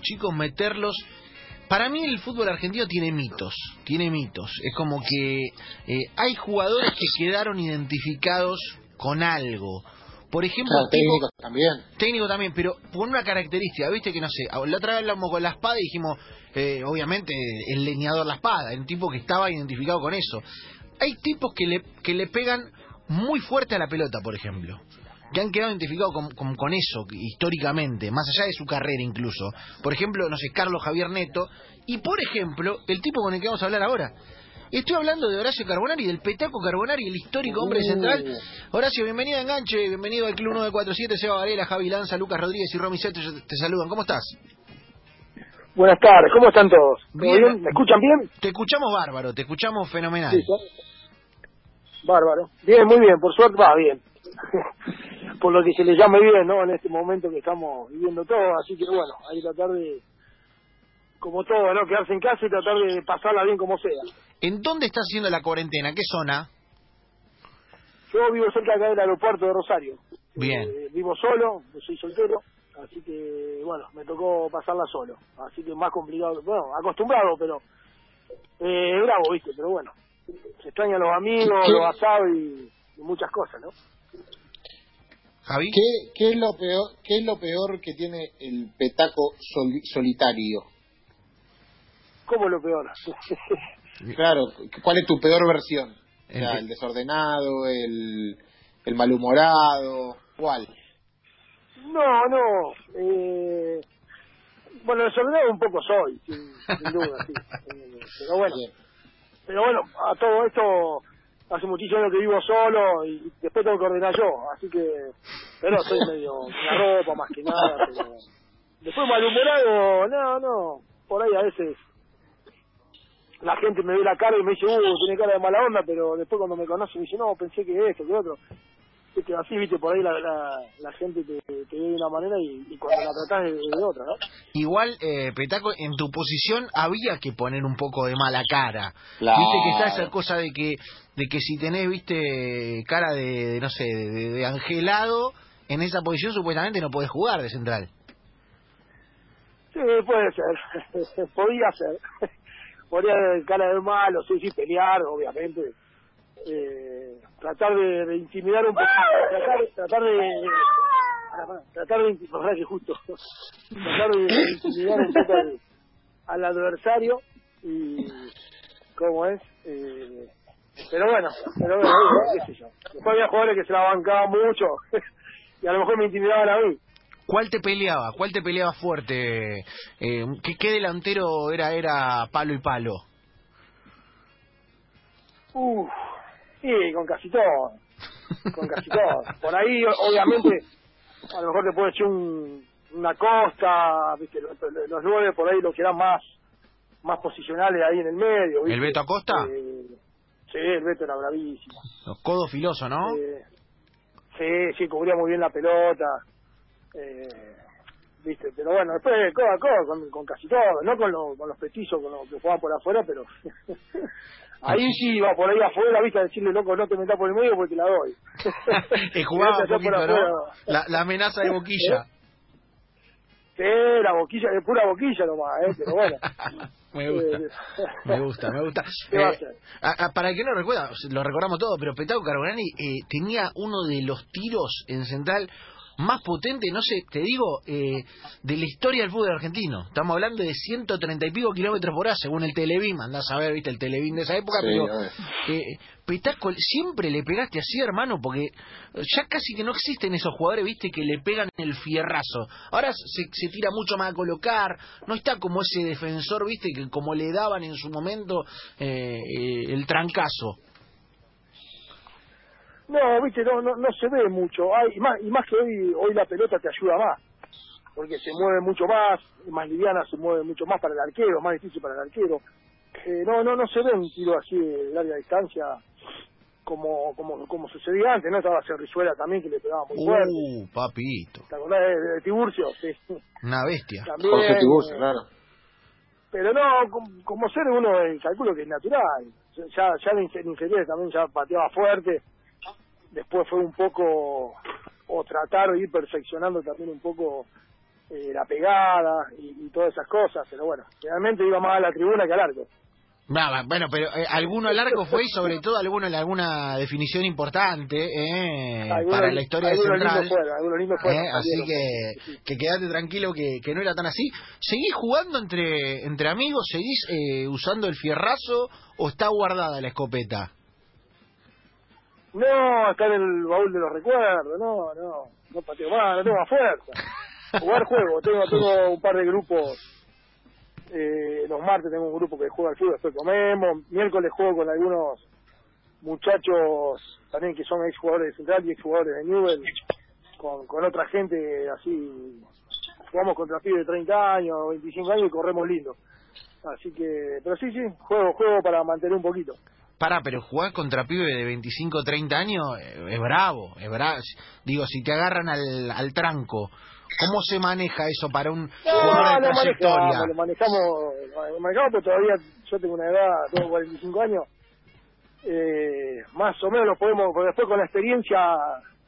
chicos, meterlos. Para mí el fútbol argentino tiene mitos, tiene mitos. Es como que eh, hay jugadores que quedaron identificados con algo. Por ejemplo, Claro, técnico también. técnico también, pero con una característica, viste que no sé, la otra vez hablamos con la espada y dijimos, eh, obviamente, el leñador la espada, un tipo que estaba identificado con eso. Hay tipos que le, que le pegan muy fuerte a la pelota, por ejemplo, que han quedado identificados con, con- con eso históricamente, más allá de su carrera incluso. Por ejemplo, no sé, Carlos Javier Neto, y por ejemplo, el tipo con el que vamos a hablar ahora. Estoy hablando de Horacio Carbonari, del Petaco Carbonari, el histórico hombre Uh. central. Horacio, bienvenido a Enganche, bienvenido al Club 947, Seba Varela, Javi Lanza, Lucas Rodríguez y Romy Seto te, saludan. ¿Cómo estás? Buenas tardes, ¿cómo están todos? ¿Todo Bien. bien? ¿Me escuchan bien? Te escuchamos bárbaro, te escuchamos fenomenal. Sí, ¿sí? Bárbaro. Bien, muy bien, por suerte va bien. por lo que se le llame bien, ¿no? En este momento que estamos viviendo todo, así que bueno, hay que tratar de, como todo, ¿no? Quedarse en casa y tratar de pasarla bien como sea. ¿En dónde estás haciendo la cuarentena? ¿Qué zona? Yo vivo cerca acá del aeropuerto de Rosario. Bien. Eh, vivo solo, soy soltero, así que bueno, me tocó pasarla solo. Así que más complicado, bueno, acostumbrado, pero eh, bravo, ¿viste? Pero bueno, se extrañan los amigos, ¿Qué? los asados y, y muchas cosas, ¿no? Javi. ¿Qué, qué es lo peor qué es lo peor que tiene el petaco soli- solitario? ¿Cómo lo peor? Claro, ¿cuál es tu peor versión? O sea, El- el desordenado, el, el malhumorado, ¿cuál? no, no. Eh, bueno, desordenado un poco soy, sin, sin duda, sí. Eh, pero bueno, Bien. Pero bueno, a todo esto hace muchísimos años que vivo solo y después tengo que ordenar yo, así que, pero soy medio la ropa más que nada, pero después malhumorado, no, no, por ahí a veces la gente me ve la cara y me dice, uh, tiene cara de mala onda, pero después cuando me conoce me dice, no, pensé que esto, que otro. Viste, así, viste, por ahí la, la, la gente te, te ve de una manera y, y cuando la tratás de, de otra, ¿no? Igual, eh, Petaco, en tu posición había que poner un poco de mala cara. Claro. Viste que está esa cosa de que de que si tenés, viste, cara de, de, no sé, de, de angelado, en esa posición supuestamente no podés jugar de central. Sí, puede ser, podía ser. Podría cara de malo, sí, sí, pelear, obviamente. Eh, tratar de, de intimidar un poco, tratar, tratar de... Tratar de justo, tratar de, de intimidar un poco al, al adversario y, ¿cómo es? Eh, pero bueno, pero bueno, qué sé yo. Después había jugadores que se la bancaban mucho y a lo mejor me intimidaban a mí. ¿Cuál te peleaba? ¿Cuál te peleaba fuerte? Eh, ¿qué, qué delantero era era palo y palo? Uf, sí, con casi todo. Con casi todo. Por ahí, obviamente, a lo mejor te puede echar un, una costa, ¿viste? Los, los- los nueve por ahí los que eran más más posicionales ahí en el medio. ¿viste? ¿El Beto Acosta? Eh, sí, el Beto era bravísimo. Los codos filosos, ¿no? Eh, sí, sí, cubría muy bien la pelota. Eh, viste pero bueno después codo a codo con, con casi todo no con, los con los petizos con los que jugaban por afuera pero ahí sí iba por ahí afuera viste a decirle loco no te metas por el medio porque te la doy Eh, jugaba un por ¿no? afuera. La, la amenaza de boquilla. sí la boquilla de pura boquilla nomás eh pero bueno me gusta, me gusta, me gusta. ¿Qué va a Eh, a- a- para el que no recuerda, lo recordamos todo, pero Petaco Carbonani eh, tenía uno de los tiros en central más potente, no sé, te digo, eh, de la historia del fútbol argentino. Estamos hablando de 130 y pico kilómetros por hora, según el Televín. Andás a ver, viste, el Televín de esa época, Sí, pero eh, Petaco, siempre le pegaste así, hermano, porque ya casi que no existen esos jugadores, viste, que le pegan el fierrazo. Ahora se, se tira mucho más a colocar, no está como ese defensor, viste, que como le daban en su momento eh, eh, el trancazo. No, viste, no, no, no se ve mucho. Hay, y, más, y más que hoy, hoy la pelota te ayuda más. Porque se mueve mucho más, más liviana, se mueve mucho más para el arquero, más difícil para el arquero. Eh, no, no, no se ve un tiro así de larga distancia como, como, como sucedía antes, ¿no? Estaba Cerrizuela también que le pegaba muy fuerte. Uh, papito, ¿Te acordás de, de Tiburcio? Sí. una bestia. También, Jorge Tiburcio, eh, claro. Pero no, com- como ser uno, eh, calculo que es natural. Ya, ya en inferiores también ya pateaba fuerte. Después fue un poco, o tratar de ir perfeccionando también un poco eh, la pegada y, y todas esas cosas, pero bueno, realmente iba más a la tribuna que al arco. Bueno, pero eh, alguno al arco fue y sobre todo alguno en alguna definición importante eh, Algunos- para la historia de Central. lindos fueron, Eh, así que, que quedate tranquilo que, que no era tan así. ¿Seguís jugando entre, entre amigos? ¿Seguís eh, usando el fierrazo o está guardada la escopeta? No, está en el baúl de los recuerdos, no, no, no pateo más, no tengo más fuerza. Jugar juego, tengo, tengo un par de grupos, eh, los martes tengo un grupo que juega al fútbol, después comemos, miércoles juego con algunos muchachos también que son ex jugadores de Central y ex jugadores de Newell, con, con otra gente así, jugamos contra pibes de 30 años, 25 años y corremos lindo. Así que, pero sí, sí, juego, juego para mantener un poquito. Pará, pero jugar contra pibe de 25 o 30 años eh, es bravo, es bravo. Digo, si te agarran al, al tranco, ¿cómo se maneja eso para un jugador de lo trayectoria? manejamos, lo manejamos, lo manejamos, pero todavía yo tengo una edad, tengo 45 años, eh, más o menos lo podemos, porque después con la experiencia,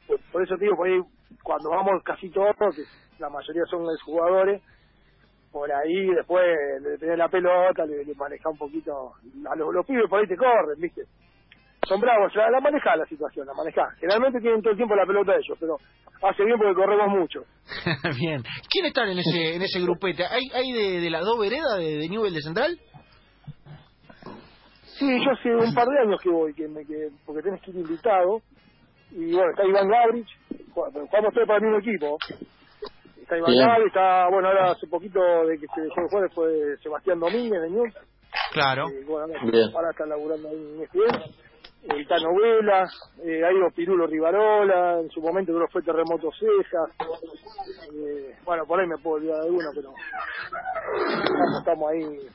por, por eso te digo, por ahí, cuando vamos casi todos, que la mayoría son jugadores, por ahí después de tener la pelota, le, le un poquito, a los, los pibes por ahí te corren, viste, son bravos, la, la maneja la situación, la maneja, generalmente tienen todo el tiempo la pelota ellos, pero hace bien porque corremos mucho. Bien. ¿Quién está en ese en ese grupete? ¿Hay, hay de, de las dos veredas de, de Newell de Central? Sí, yo hace un par de años que voy, que me, que, porque tenés que ir invitado. Y bueno, está Iván Gabrich, jugamos todos para el mismo equipo. Está Iván está, bueno, ahora hace poquito de que se dejó de jugar fue Sebastián Domínguez de. Claro. Eh, bueno, ahora está laburando ahí en ESPN. El Tano Vela, eh, ahí los Pirulo Rivarola, en su momento creo fue Terremoto Cejas. Eh, bueno, por ahí me puedo olvidar de alguno, pero estamos, estamos ahí.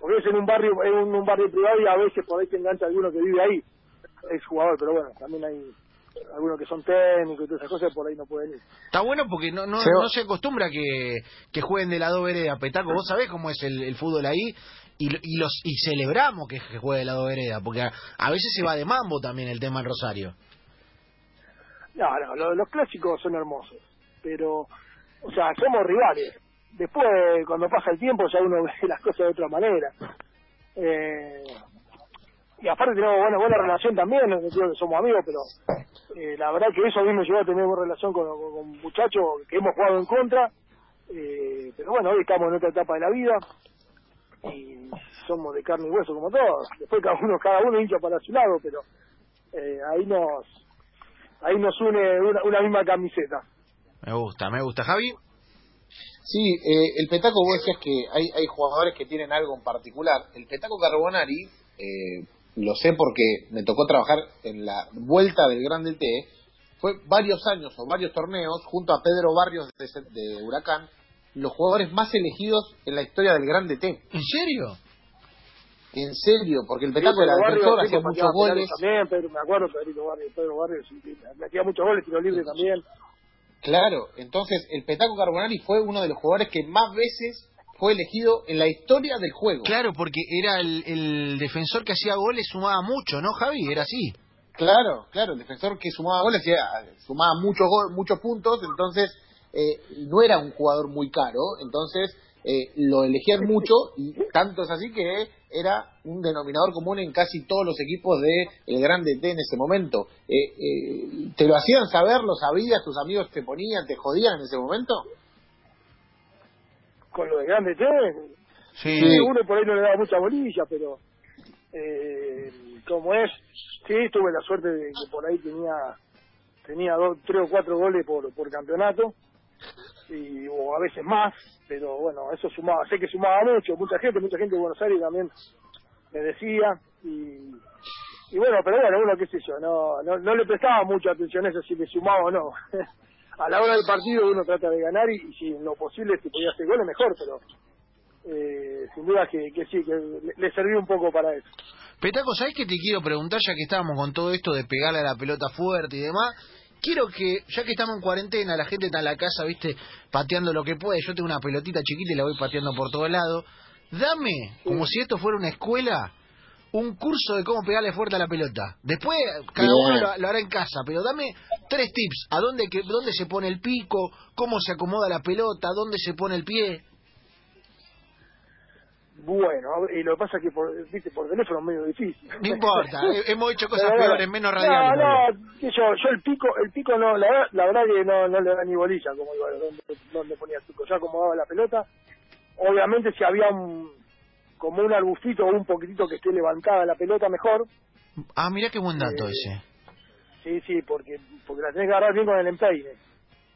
Porque es en un barrio, en un, un barrio privado y a veces por ahí te engancha alguno que vive ahí, es jugador, pero bueno, también hay algunos que son técnicos y todas esas cosas, por ahí no pueden ir. Está bueno porque no no, Seba- no se acostumbra que, que jueguen de la dos vereda. Petaco, vos sabés cómo es el, el fútbol ahí y, lo- y los y celebramos que, que juegue de la dos vereda, porque a, a veces se va de mambo también el tema en Rosario. No, no, lo- los clásicos son hermosos, pero, o sea, somos rivales. Después, cuando pasa el tiempo, ya uno ve las cosas de otra manera. Eh, y aparte tenemos buena, buena relación también, no digo que somos amigos, pero eh, la verdad que eso a mí me llevó a tener buena relación con, con- con muchachos que hemos jugado en contra. Eh, pero bueno, hoy estamos en otra etapa de la vida y somos de carne y hueso como todos. Después cada uno, cada uno hincha para su lado, pero eh, ahí nos ahí nos une una, una misma camiseta. Me gusta, me gusta. Javi, Sí, eh, el Petaco, vos decías que hay, hay jugadores que tienen algo en particular. El Petaco Carbonari, eh, lo sé porque me tocó trabajar en la vuelta del Grande T, fue varios años o varios torneos junto a Pedro Barrios de, de Huracán, los jugadores más elegidos en la historia del Grande T. ¿en serio? En serio, porque el Petaco Pedro defensor, Barrios, hacía muchos goles. También, Pedro, me acuerdo, Pedrito Barrios, Pedro Barrios, metía muchos goles, tiro libre también. Claro, entonces el Petaco Carbonari fue uno de los jugadores que más veces fue elegido en la historia del juego. Claro, porque era el, el defensor que hacía goles, sumaba mucho, ¿no, Javi? Era así. Claro, claro, el defensor que sumaba goles, sumaba muchos muchos puntos, entonces eh, no era un jugador muy caro, entonces eh, lo elegían mucho y tanto es así que era un denominador común en casi todos los equipos de el Grande T en ese momento. Eh, eh, ¿Te lo hacían saber? ¿Lo sabías? ¿Tus amigos te ponían, te jodían en ese momento? Con lo de grande T, Sí. sí, uno por ahí no le daba mucha bolilla, pero eh, como es, sí, tuve la suerte de que por ahí tenía tenía dos, tres o cuatro goles por, por campeonato, y o a veces más, pero bueno, eso sumaba, sé que sumaba mucho, mucha gente, mucha gente de Buenos Aires también me decía, y, y bueno, pero bueno, uno qué sé yo, no, no, no le prestaba mucha atención a eso si le sumaba o no. a la hora del partido uno trata de ganar y, y si en lo posible si podía hacer goles mejor, pero eh, sin duda que, que sí, que le, le servía un poco para eso. Petaco, ¿sabés qué te quiero preguntar ya que estábamos con todo esto de pegarle a la pelota fuerte y demás? Quiero que, ya que estamos en cuarentena, la gente está en la casa, viste, pateando lo que puede. Yo tengo una pelotita chiquita y la voy pateando por todos lados. Dame, como si esto fuera una escuela, un curso de cómo pegarle fuerte a la pelota. Después, cada Bien. uno lo, lo hará en casa, pero dame tres tips. ¿A dónde, que, dónde se pone el pico? ¿Cómo se acomoda la pelota? ¿Dónde se pone el pie? Bueno, y lo que pasa es que por, viste, por teléfono es medio difícil. No importa, he- hemos hecho cosas peores, menos radiales. No, no, yo, yo el pico, el pico no, la, verdad- la verdad que no, no le da ni bolilla, como iba, donde, donde ponía el pico, ya acomodaba la pelota. Obviamente si había un, como un arbustito o un poquitito que esté levantada la pelota mejor, Ah, mirá qué buen dato Eh, ese. Sí, sí, porque, porque la tenés que agarrar bien con el empeine.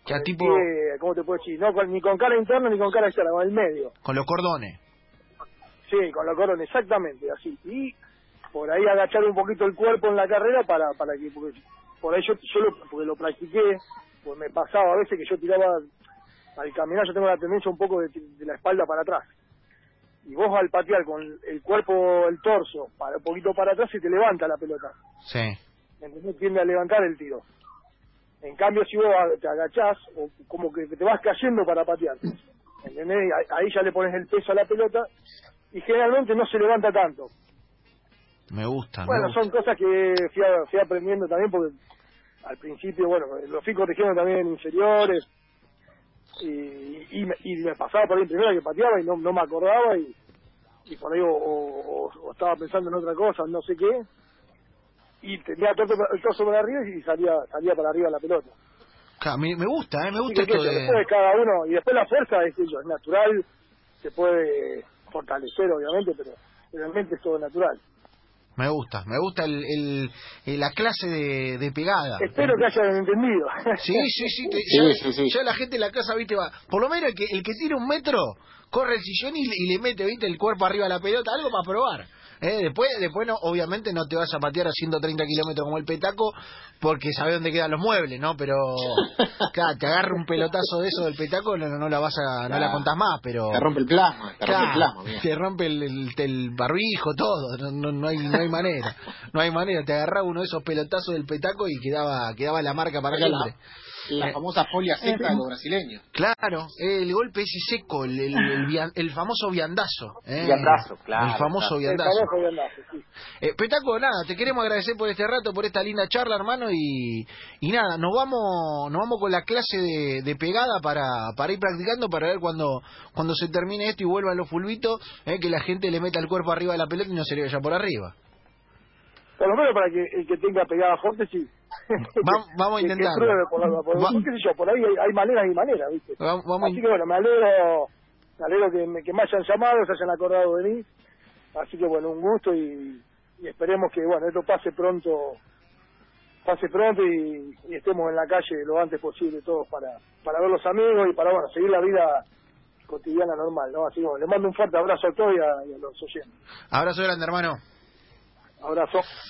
Que a Con el tipo, ¿Cómo te puedo decir? No, con- ni con cara interna ni con cara externa, con el medio. con los cordones. Sí, con la corona, exactamente, así. Y por ahí agachar un poquito el cuerpo en la carrera para para que, porque por ahí yo, yo lo, porque lo practiqué, pues me pasaba a veces que yo tiraba, al caminar yo tengo la tendencia un poco de, de la espalda para atrás. Y vos al patear con el cuerpo, el torso, para un poquito para atrás, se te levanta la pelota. Sí. ¿Entendés? Tiende a levantar el tiro. En cambio, si vos te agachás, o como que te vas cayendo para patear, ¿entendés? Ahí- ya le pones el peso a la pelota y generalmente no se levanta tanto. Me gusta, me Bueno, gusta. son cosas que fui, a- fui aprendiendo también porque al principio, bueno, los fui corrigiendo también en inferiores y, y, me, y me pasaba por ahí en primera que pateaba y no, no me acordaba y, y por ahí o, o- o estaba pensando en otra cosa, no sé qué, y tenía el torso, el torso para arriba y salía salía para arriba la pelota. Me, me gusta, eh, me gusta que, esto de... después cada uno, y después la fuerza es, es natural, se puede fortalecer obviamente, pero realmente es todo natural. Me gusta, me gusta el, el, el- la clase de, de pegada. Espero que hayan entendido. Sí, sí, sí, te- Sí, ya, sí, sí. ya la gente en la casa, viste, va. Por lo menos el que, el que tira un metro, corre el sillón y, le- y le mete, viste, el cuerpo arriba a la pelota, algo para probar. ¿Eh? Después, después no, obviamente no te vas a patear a 130 kilómetros como el petaco, porque sabes dónde quedan los muebles, ¿no? Pero, claro, te agarra un pelotazo de eso del petaco, no, no la vas a, no la contás más, pero... Te rompe el plasma, te rompe el Claro, plasma, mira. te rompe el, el- el barbijo, todo, no, no, no hay, no hay manera, no hay manera, te agarraba uno de esos pelotazos del petaco y quedaba, quedaba la marca para siempre. La famosa folia seca de los brasileños. Claro, el golpe ese seco, el, el, el el famoso viandazo. ¿eh? Viandazo, claro, El famoso claro. El viandazo. famoso viandazo, sí. Eh, Petaco, nada, te queremos agradecer por este rato, por esta linda charla, hermano, y, y nada, nos vamos nos vamos con la clase de, de pegada para, para ir practicando, para ver cuando, cuando se termine esto y vuelvan los fulbitos, eh, que la gente le meta el cuerpo arriba de la pelota y no se le vaya por arriba. Por lo menos para que el que tenga pegada fuerte, sí. Va- vamos a intentarlo. por, la- por- Va- qué sé yo, por ahí hay, hay maneras y maneras, ¿viste? Vamos, vamos Así que bueno, me alegro, me alegro que me, que me hayan llamado, se hayan acordado de mí. Así que bueno, un gusto y, y esperemos que bueno, esto pase pronto, pase pronto y, y estemos en la calle lo antes posible todos para, para ver los amigos y para bueno, seguir la vida cotidiana normal, ¿no? Así que bueno, les mando un fuerte abrazo a todos y a, y a los oyentes. Abrazo grande, hermano. Abrazo.